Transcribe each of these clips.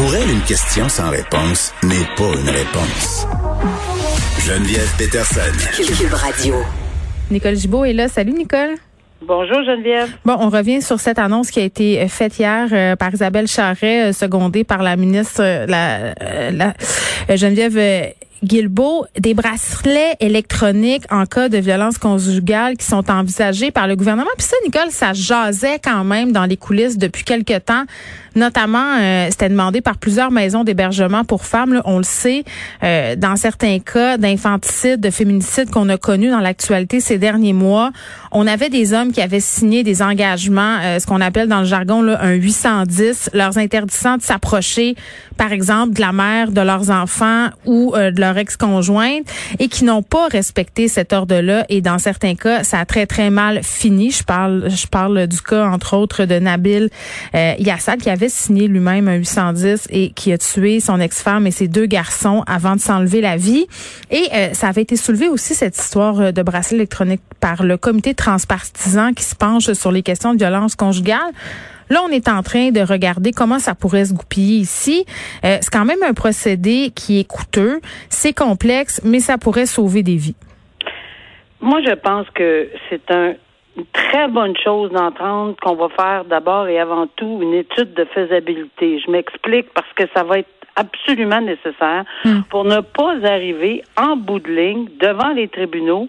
Pour elle, une question sans réponse n'est pas une réponse. Geneviève Peterson. Cube Radio. Nicole Gibault est là. Salut, Nicole. Bonjour Geneviève. Bon, on revient sur cette annonce qui a été faite hier euh, par Isabelle Charret, euh, secondée par la ministre euh, la, la Geneviève Guilbeault, des bracelets électroniques en cas de violence conjugale qui sont envisagés par le gouvernement. Puis ça, Nicole, ça jasait quand même dans les coulisses depuis quelque temps. Notamment, euh, c'était demandé par plusieurs maisons d'hébergement pour femmes. on le sait, euh, dans certains cas d'infanticide, de féminicide qu'on a connus dans l'actualité ces derniers mois, on avait des hommes qui avaient signé des engagements, euh, ce qu'on appelle dans le jargon là, un 810, leur interdisant de s'approcher, par exemple, de la mère de leurs enfants ou de leur ex-conjointe et qui n'ont pas respecté cet ordre-là. Et dans certains cas, ça a très, très mal fini. Je parle, je parle du cas, entre autres, de Nabil euh, Yassad, qui avait signé lui-même un 810 et qui a tué son ex-femme et ses deux garçons avant de s'enlever la vie. Et euh, ça avait été soulevé aussi, cette histoire euh, de bracelet électronique, par le comité transpartisan qui se penche sur les questions de violence conjugale. Là, on est en train de regarder comment ça pourrait se goupiller ici. Euh, c'est quand même un procédé qui est coûteux, c'est complexe, mais ça pourrait sauver des vies. Moi, je pense que c'est un, une très bonne chose d'entendre qu'on va faire d'abord et avant tout une étude de faisabilité. Je m'explique parce que ça va être absolument nécessaire hmm. pour ne pas arriver en bout de ligne devant les tribunaux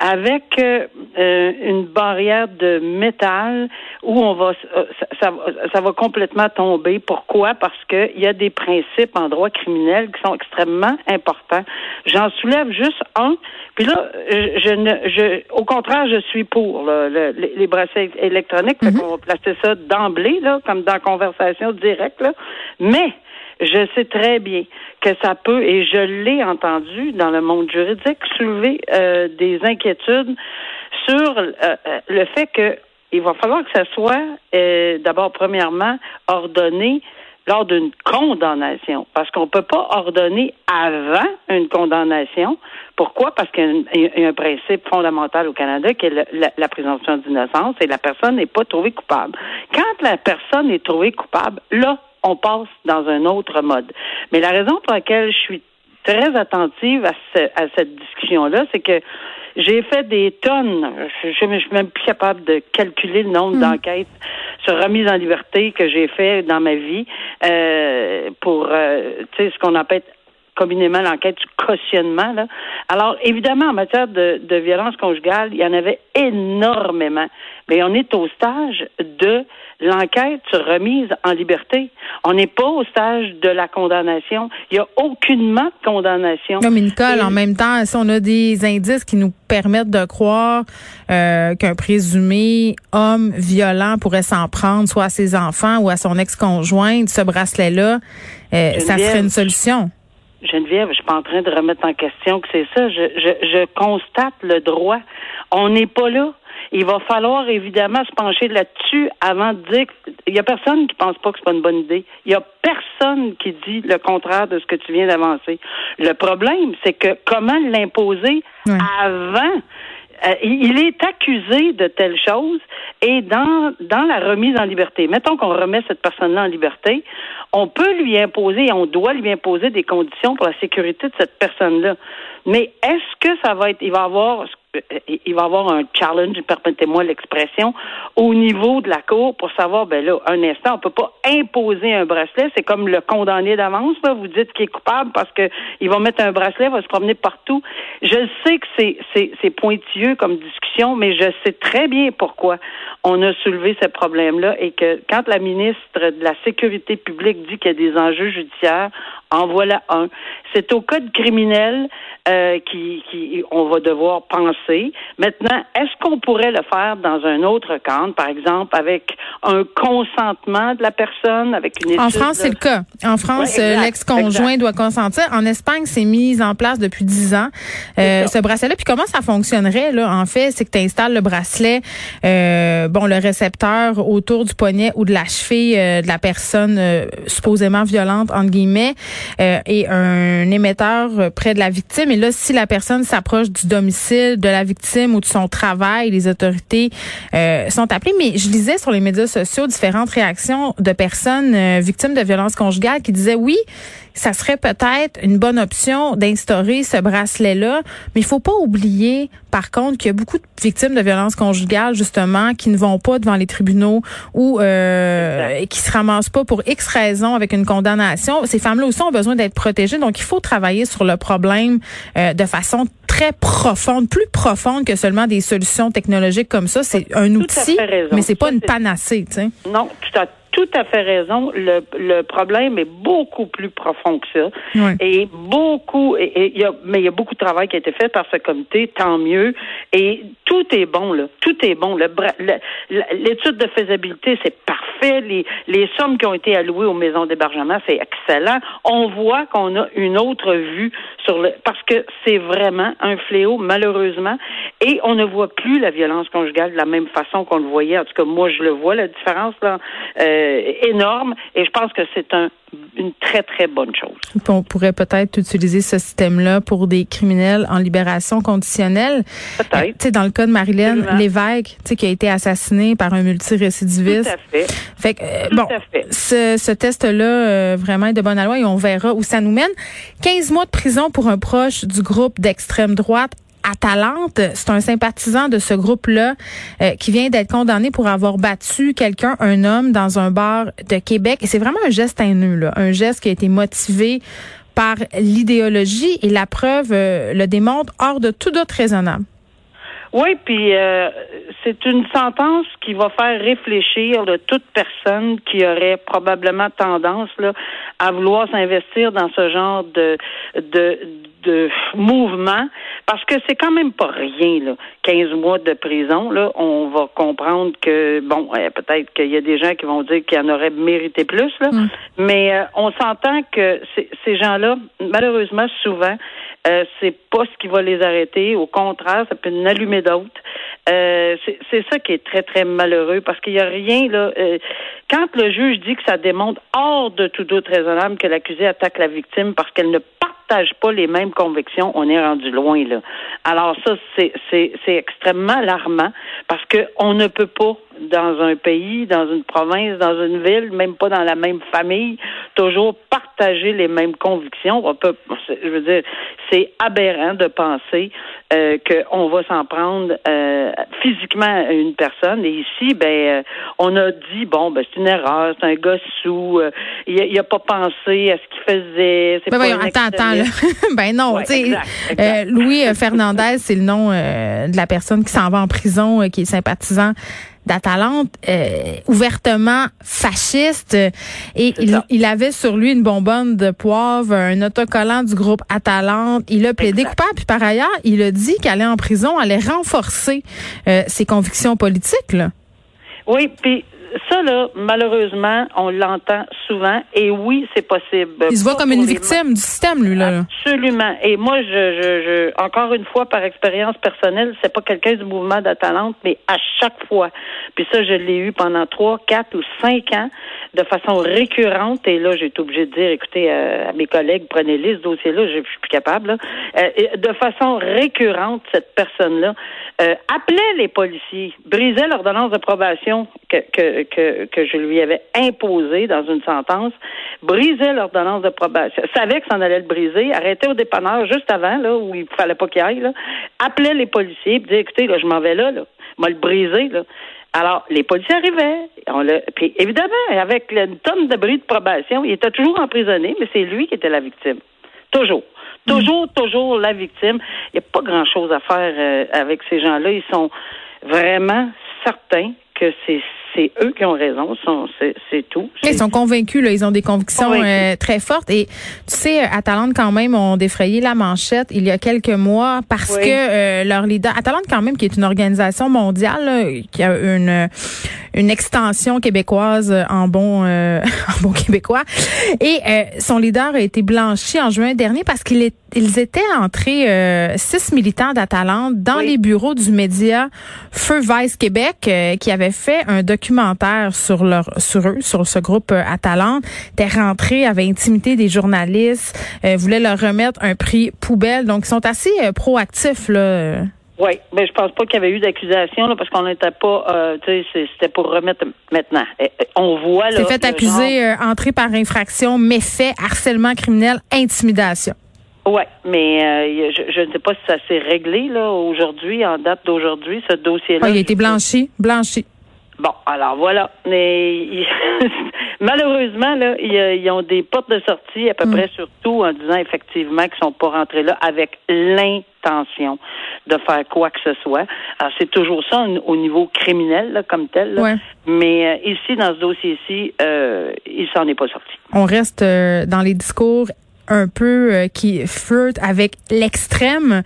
avec euh, euh, une barrière de métal où on va euh, ça, ça, va complètement tomber. Pourquoi? Parce qu'il y a des principes en droit criminel qui sont extrêmement importants. J'en soulève juste un. Puis là, je, ne je au contraire, je suis pour les, bracelets électroniques. Mm On va placer ça d'emblée, là, comme dans conversation directe. Là. Mais je sais très bien que ça peut, et je l'ai entendu dans le monde juridique, soulever euh, des inquiétudes sur euh, euh, le fait que il va falloir que ça soit d'abord premièrement ordonné lors d'une condamnation, parce qu'on ne peut pas ordonner avant une condamnation. Pourquoi? Parce qu'il y, a un principe fondamental au Canada qui est la, la présomption d'innocence et la personne n'est pas trouvée coupable. Quand la personne est trouvée coupable, là, on passe dans un autre mode. Mais la raison pour laquelle je suis très attentive à, cette discussion-là, c'est que j'ai fait des tonnes, je, je, suis même plus capable de calculer le nombre hmm. d'enquêtes sur remise en liberté que j'ai fait dans ma vie euh, pour, euh, tu sais, ce qu'on appelle communément l'enquête du cautionnement. Là. Alors, évidemment, en matière de, de violence conjugale, il y en avait énormément. Mais on est au stage de l'enquête sur remise en liberté. On n'est pas au stage de la condamnation. Il n'y a aucunement de condamnation. Non, mais Nicole, en même temps, si on a des indices qui nous permettent de croire euh, qu'un présumé homme violent pourrait s'en prendre, soit à ses enfants ou à son ex-conjointe, ce bracelet-là, euh, ça serait une solution. Geneviève, je suis pas en train de remettre en question que c'est ça. Je, je, je constate le droit. On n'est pas là. Il va falloir évidemment se pencher là-dessus avant de dire il y a personne qui pense pas que c'est pas une bonne idée. Il y a personne qui dit le contraire de ce que tu viens d'avancer. Le problème, c'est que comment l'imposer avant euh, il est accusé de telle chose et dans, la remise en liberté, mettons qu'on remet cette personne-là en liberté, on peut lui imposer, on doit lui imposer des conditions pour la sécurité de cette personne-là. Mais est-ce que ça va être, il va avoir il va avoir un challenge, permettez-moi l'expression, au niveau de la cour pour savoir, ben là, un instant, on peut pas imposer un bracelet. C'est comme le condamné d'avance, là. Vous dites qu'il est coupable parce que il va mettre un bracelet, il va se promener partout. Je sais que c'est, c'est, c'est pointilleux comme discussion, mais je sais très bien pourquoi on a soulevé ce problème-là et que quand la ministre de la Sécurité publique dit qu'il y a des enjeux judiciaires, en voilà un. C'est au code criminel euh, qui, qui on va devoir penser. Maintenant, est-ce qu'on pourrait le faire dans un autre cadre, par exemple avec un consentement de la personne, avec une étude En France, c'est le cas. En France, euh, l'ex-conjoint doit consentir. En Espagne, c'est mis en place depuis dix ans euh, ce bracelet. Puis comment ça fonctionnerait là En fait, c'est que tu installes le bracelet, euh, bon, le récepteur autour du poignet ou de la cheville de la personne supposément violente entre guillemets. Et un émetteur près de la victime. Et là, si la personne s'approche du domicile de la victime ou de son travail, les autorités sont appelées. Mais je lisais sur les médias sociaux différentes réactions de personnes victimes de violences conjugales qui disaient oui, ça serait peut-être une bonne option d'instaurer ce bracelet-là. Mais il faut pas oublier, par contre, qu'il y a beaucoup de victimes de violences conjugales, justement, qui ne vont pas devant les tribunaux ou euh, qui se ramassent pas pour X raisons avec une condamnation. Ces femmes-là aussi ont besoin d'être protégées. Donc, il faut travailler sur le problème euh, de façon très profonde, plus profonde que seulement des solutions technologiques comme ça. C'est un outil, mais c'est pas une panacée. Tu sais. Non, tout à tout à fait raison. Le, le problème est beaucoup plus profond que ça. Et beaucoup, et, y a, mais il y a beaucoup de travail qui a été fait par ce comité, tant mieux. Et tout est bon, là. Tout est bon. L'étude de faisabilité, c'est parfait. Les, les sommes qui ont été allouées aux maisons d'hébergement, c'est excellent. On voit qu'on a une autre vue sur le, parce que c'est vraiment un fléau, malheureusement. Et on ne voit plus la violence conjugale de la même façon qu'on le voyait. En tout cas, moi, je le vois, la différence, là. Euh, euh, énorme et je pense que c'est un, une très, très bonne chose. On pourrait peut-être utiliser ce système-là pour des criminels en libération conditionnelle. Peut-être. Dans le cas de Marilyn Lévesque, qui a été assassinée par un multirécidiviste. Tout à fait. Fait que, euh, bon, ce, ce test-là, euh, vraiment est de bonne loi et on verra où ça nous mène. 15 mois de prison pour un proche du groupe d'extrême droite Atalante, c'est un sympathisant de ce groupe-là euh, qui vient d'être condamné pour avoir battu quelqu'un, un homme, dans un bar de Québec. Et c'est vraiment un geste haineux, un geste qui a été motivé par l'idéologie et la preuve euh, le démontre hors de tout doute raisonnable. Oui, puis euh, c'est une sentence qui va faire réfléchir de toute personne qui aurait probablement tendance là, à vouloir s'investir dans ce genre de, de, de mouvement parce que c'est quand même pas rien là 15 mois de prison là on va comprendre que bon euh, peut-être qu'il y a des gens qui vont dire qu'il en aurait mérité plus là mm. mais euh, on s'entend que ces gens-là malheureusement souvent euh, c'est pas ce qui va les arrêter au contraire ça peut en allumer d'autres c'est ça qui est très très malheureux parce qu'il y a rien là quand le juge dit que ça démontre hors de tout doute raisonnable que l'accusé attaque la victime parce qu'elle ne partage pas les mêmes convictions, on est rendu loin là. Alors ça, c'est extrêmement alarmant parce que on ne peut pas dans un pays, dans une province, dans une ville, même pas dans la même famille, toujours partager les mêmes convictions. On peut, je veux dire, c'est aberrant de penser euh, qu'on va s'en prendre euh, physiquement à une personne. Et ici, ben, euh, on a dit bon, ben c'est une erreur, c'est un gars sous, euh, il, a, pas pensé à ce qu'il faisait. Ben voyons, attends, attends, là. ben non, tu sais, Louis Fernandez, c'est le nom de la personne qui s'en va en prison, qui est sympathisant d'Atalante euh, ouvertement fasciste et il, avait sur lui une bonbonne de poivre, un autocollant du groupe Atalante. Il a plaidé coupable puis par ailleurs, il a dit qu'aller en prison allait renforcer euh, ses convictions politiques là. Oui, puis ça, là, malheureusement, on l'entend souvent. Et oui, c'est possible. Il se voit comme une victime du système, lui, là. Absolument. Et moi, je, je, je encore une fois, par expérience personnelle, c'est pas quelqu'un du mouvement d'Atalante, mais à chaque fois. Puis ça, je l'ai eu pendant trois, quatre ou cinq ans, de façon récurrente. Et là, j'ai été obligée de dire, écoutez, euh, à mes collègues, prenez-les, ce dossier-là, je suis plus capable. Là. Euh, de façon récurrente, cette personne-là euh, appelait les policiers, brisait l'ordonnance de probation que, que que, que je lui avais imposé dans une sentence, brisait l'ordonnance de probation, savait que ça en allait le briser, arrêtait au dépanneur juste avant, là, où il fallait pas qu'il aille, là, appelait les policiers, puis disait, écoutez, là, je m'en vais là, là, m'a le brisé, là. Alors, les policiers arrivaient. On puis évidemment, avec une tonne de bris de probation, il était toujours emprisonné, mais c'est lui qui était la victime. Toujours. Toujours, toujours la victime. Il n'y a pas grand-chose à faire euh, avec ces gens-là. Ils sont vraiment certains que c'est c'est eux qui ont raison, c'est tout. Ils sont convaincus, là, ils ont des convictions euh, très fortes. Et tu sais, Atalante quand même ont défrayé la manchette il y a quelques mois parce que euh, leur leader, Atalante quand même, qui est une organisation mondiale, qui a une une extension québécoise en bon, en bon québécois. Et son leader a été blanchi en juin dernier parce qu'il est, ils étaient entrés six militants d'Atalante dans les bureaux du média Feu Vice Québec qui avait fait un documentaire sur leur sur eux, sur ce groupe Atalante. Était rentré, avait intimidé des journalistes, voulait leur remettre un prix poubelle. Donc ils sont assez proactifs là. Oui, mais je pense pas qu'il y avait eu d'accusation parce qu'on n'était pas, euh, tu sais, c'était pour remettre maintenant. On voit là. C'est fait accuser euh, entrée par infraction, méfait, harcèlement criminel, intimidation. Oui, mais euh, je, ne sais pas si ça s'est réglé là aujourd'hui, en date d'aujourd'hui, ce dossier-là. Ah, il a été blanchi, blanchi. Bon, alors voilà. Mais malheureusement, là, ils, ont des portes de sortie à peu mm. près sur tout en disant effectivement qu'ils sont pas rentrés là avec l'intention de faire quoi que ce soit. Alors c'est toujours ça au niveau criminel là, comme tel. Mais euh, ici, dans ce dossier-ci, euh, il s'en est pas sorti. On reste euh, dans les discours un peu qui flirte avec l'extrême.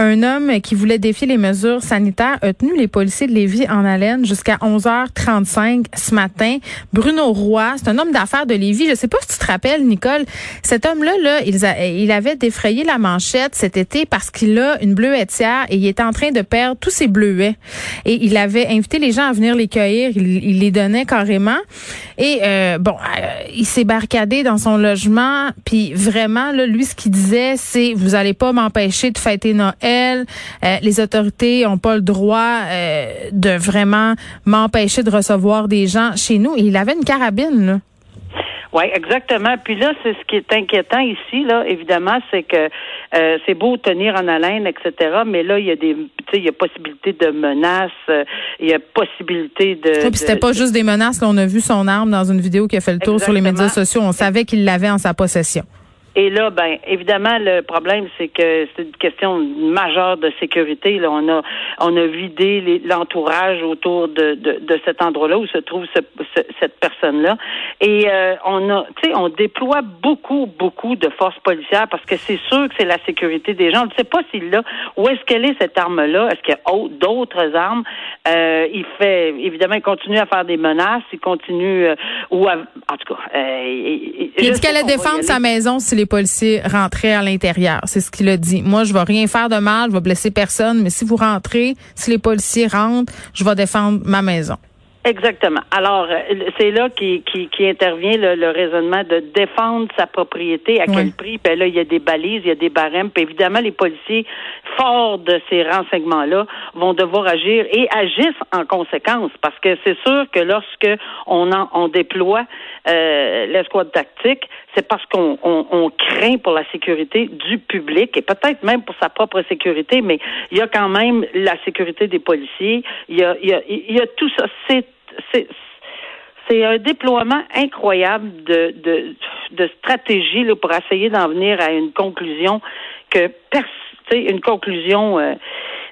Un homme qui voulait défier les mesures sanitaires a tenu les policiers de Lévis en haleine jusqu'à 11h35 ce matin. Bruno Roy, c'est un homme d'affaires de Lévis. Je sais pas si tu te rappelles, Nicole. Cet homme-là, là, il, avait défrayé la manchette cet été parce qu'il a une bleuetière et il est en train de perdre tous ses bleuets. Et il avait invité les gens à venir les cueillir. Il, les donnait carrément. Et euh, bon, euh, il s'est barricadé dans son logement. Puis vraiment, là, lui, ce qu'il disait, c'est vous allez pas m'empêcher de fêter Noël. Euh, les autorités ont pas le droit euh, de vraiment m'empêcher de recevoir des gens chez nous. Et il avait une carabine, là. Oui, exactement. Puis là, c'est ce qui est inquiétant ici, là, évidemment, c'est que euh, c'est beau tenir en haleine, etc. Mais là, il y a des, il y a possibilité de menaces, il y a possibilité de. Oui, puis c'était pas juste des menaces. Là, on a vu son arme dans une vidéo qui a fait le tour sur les médias sociaux. On savait qu'il l'avait en sa possession. Et là, ben, évidemment, le problème, c'est que c'est une question majeure de sécurité. Là, on a, on a vidé l'entourage autour de, de, de, cet endroit-là où se trouve cette personne-là. Et euh, on a, tu sais, on déploie beaucoup, beaucoup de forces policières parce que c'est sûr que c'est la sécurité des gens. On ne sait pas s'il l'a. Où est-ce qu'elle est cette arme-là? Est-ce qu'il y a d'autres armes? Euh, Il fait, évidemment, il continue à faire des menaces. Il continue, euh, ou en tout cas, euh, il, dit qu'elle allait défendre sa maison si les policiers rentraient à l'intérieur. C'est ce qu'il a dit. Moi, je vais rien faire de mal, je vais blesser personne, mais si vous rentrez, si les policiers rentrent, je vais défendre ma maison. Exactement. Alors, euh, c'est là qui, qui, intervient le, raisonnement de défendre sa propriété. À quel prix? Ben là, il y a des balises, il y a des barèmes. Puis évidemment, les policiers, forts de ces renseignements-là, vont devoir agir et agissent en conséquence. Parce que c'est sûr que lorsque on, en, on déploie euh, l'escouade tactique, c'est parce qu'on on, craint pour la sécurité du public et peut-être même pour sa propre sécurité, mais il y a quand même la sécurité des policiers. Il y a, il y a, il y a tout ça. C'est c'est un déploiement incroyable de, de, de stratégie là, pour essayer d'en venir à une conclusion que une conclusion euh,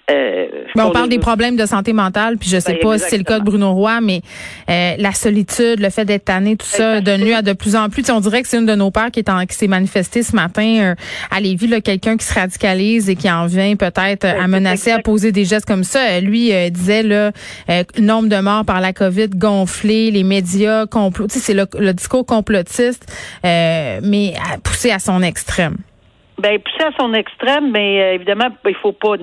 euh, on parle des problèmes de santé mentale, puis je sais ben, pas si c'est le cas de Bruno Roy, mais euh, la solitude, le fait d'être tanné, tout ça donne lieu à de plus en plus. on dirait que c'est une de nos pères qui est qui s'est manifestée ce matin euh, à Lévis, quelqu'un qui se radicalise et qui en vient peut-être à ben, menacer, à poser des gestes comme ça. Lui disait le nombre de morts par la COVID gonflé, les médias complot, c'est le, le, discours complotiste, mais poussé à son extrême. Ben, poussé à son extrême, mais euh, évidemment, il faut pas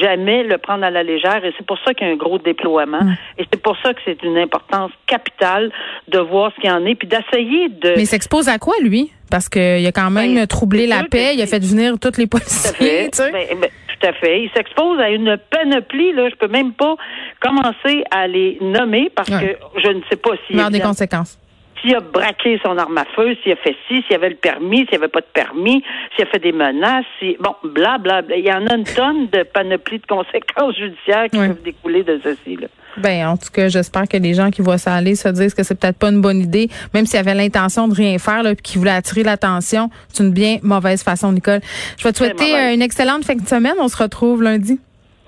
jamais le prendre à la légère, et c'est pour ça qu'il y a un gros déploiement, et c'est pour ça que c'est une importance capitale de voir ce qu'il y en est, puis d'essayer de. Mais il s'expose à quoi lui? Parce qu'il a quand même ben, troublé la paix, il a fait venir toutes les policiers. Tout à fait. Ben, ben, tout à fait. Il s'expose à une panoplie. Là, je peux même pas commencer à les nommer parce que je ne sais pas s'il y a des conséquences s'il a braqué son arme à feu, s'il a fait ci, s'il avait le permis, s'il n'y avait pas de permis, s'il a fait des menaces, si, bon, bla, bla, bla. Il y en a une tonne de panoplies de conséquences judiciaires qui peuvent découler de ceci, là. Ben, en tout cas, j'espère que les gens qui voient ça aller se disent que c'est peut-être pas une bonne idée, même s'il avait l'intention de rien faire, là, puis qu'il voulait attirer l'attention. C'est une bien mauvaise façon, Nicole. Je vais te souhaiter euh, une excellente fin de semaine. On se retrouve lundi.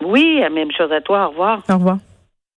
Oui, même chose à toi. Au revoir. Au revoir.